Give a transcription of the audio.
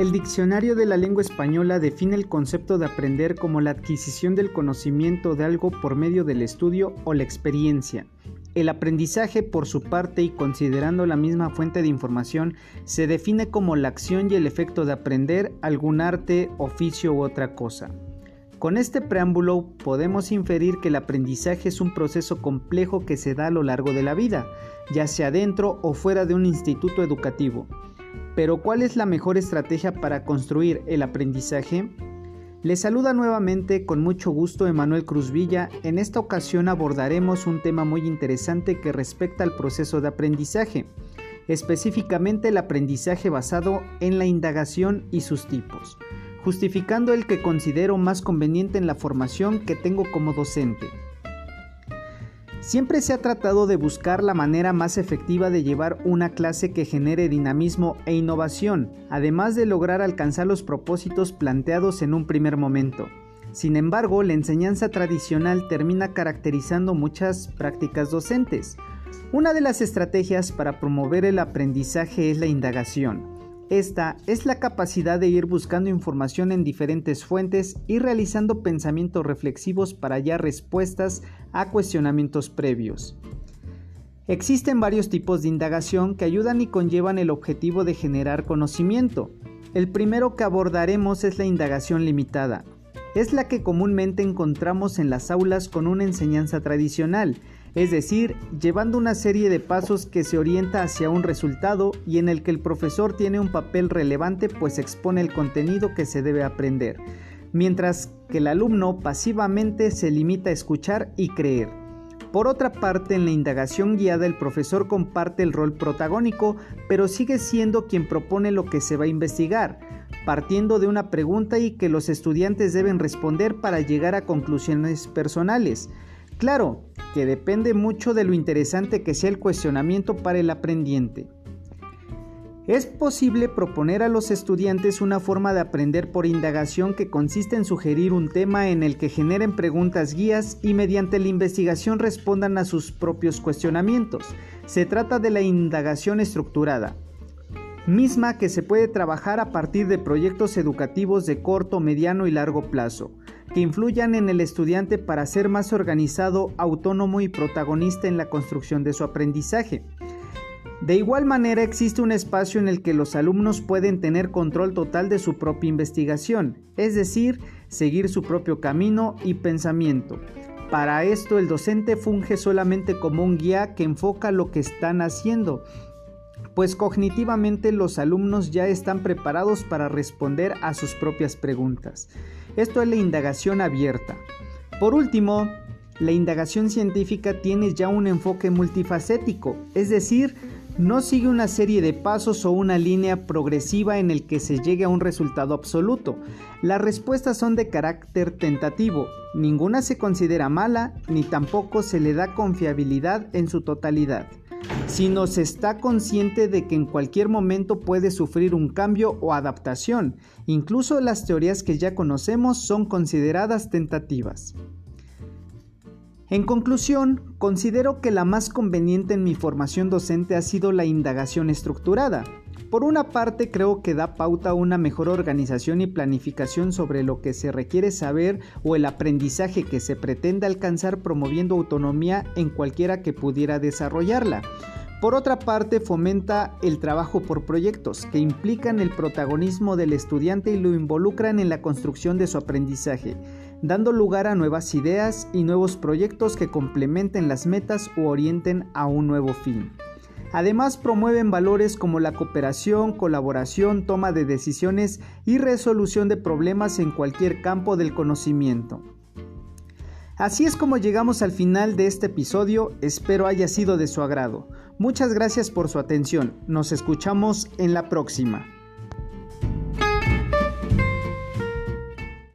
El diccionario de la lengua española define el concepto de aprender como la adquisición del conocimiento de algo por medio del estudio o la experiencia. El aprendizaje, por su parte, y considerando la misma fuente de información, se define como la acción y el efecto de aprender algún arte, oficio u otra cosa. Con este preámbulo podemos inferir que el aprendizaje es un proceso complejo que se da a lo largo de la vida, ya sea dentro o fuera de un instituto educativo. Pero ¿cuál es la mejor estrategia para construir el aprendizaje? Les saluda nuevamente con mucho gusto Emanuel Cruz Villa. En esta ocasión abordaremos un tema muy interesante que respecta al proceso de aprendizaje, específicamente el aprendizaje basado en la indagación y sus tipos, justificando el que considero más conveniente en la formación que tengo como docente. Siempre se ha tratado de buscar la manera más efectiva de llevar una clase que genere dinamismo e innovación, además de lograr alcanzar los propósitos planteados en un primer momento. Sin embargo, la enseñanza tradicional termina caracterizando muchas prácticas docentes. Una de las estrategias para promover el aprendizaje es la indagación. Esta es la capacidad de ir buscando información en diferentes fuentes y realizando pensamientos reflexivos para hallar respuestas a cuestionamientos previos. Existen varios tipos de indagación que ayudan y conllevan el objetivo de generar conocimiento. El primero que abordaremos es la indagación limitada. Es la que comúnmente encontramos en las aulas con una enseñanza tradicional es decir, llevando una serie de pasos que se orienta hacia un resultado y en el que el profesor tiene un papel relevante pues expone el contenido que se debe aprender, mientras que el alumno pasivamente se limita a escuchar y creer. Por otra parte, en la indagación guiada el profesor comparte el rol protagónico, pero sigue siendo quien propone lo que se va a investigar, partiendo de una pregunta y que los estudiantes deben responder para llegar a conclusiones personales. Claro, que depende mucho de lo interesante que sea el cuestionamiento para el aprendiente. Es posible proponer a los estudiantes una forma de aprender por indagación que consiste en sugerir un tema en el que generen preguntas guías y mediante la investigación respondan a sus propios cuestionamientos. Se trata de la indagación estructurada, misma que se puede trabajar a partir de proyectos educativos de corto, mediano y largo plazo que influyan en el estudiante para ser más organizado, autónomo y protagonista en la construcción de su aprendizaje. De igual manera existe un espacio en el que los alumnos pueden tener control total de su propia investigación, es decir, seguir su propio camino y pensamiento. Para esto el docente funge solamente como un guía que enfoca lo que están haciendo, pues cognitivamente los alumnos ya están preparados para responder a sus propias preguntas. Esto es la indagación abierta. Por último, la indagación científica tiene ya un enfoque multifacético, es decir, no sigue una serie de pasos o una línea progresiva en el que se llegue a un resultado absoluto. Las respuestas son de carácter tentativo, ninguna se considera mala ni tampoco se le da confiabilidad en su totalidad sino se está consciente de que en cualquier momento puede sufrir un cambio o adaptación. Incluso las teorías que ya conocemos son consideradas tentativas. En conclusión, considero que la más conveniente en mi formación docente ha sido la indagación estructurada. Por una parte creo que da pauta a una mejor organización y planificación sobre lo que se requiere saber o el aprendizaje que se pretende alcanzar promoviendo autonomía en cualquiera que pudiera desarrollarla. Por otra parte, fomenta el trabajo por proyectos que implican el protagonismo del estudiante y lo involucran en la construcción de su aprendizaje, dando lugar a nuevas ideas y nuevos proyectos que complementen las metas o orienten a un nuevo fin. Además promueven valores como la cooperación, colaboración, toma de decisiones y resolución de problemas en cualquier campo del conocimiento. Así es como llegamos al final de este episodio, espero haya sido de su agrado. Muchas gracias por su atención, nos escuchamos en la próxima.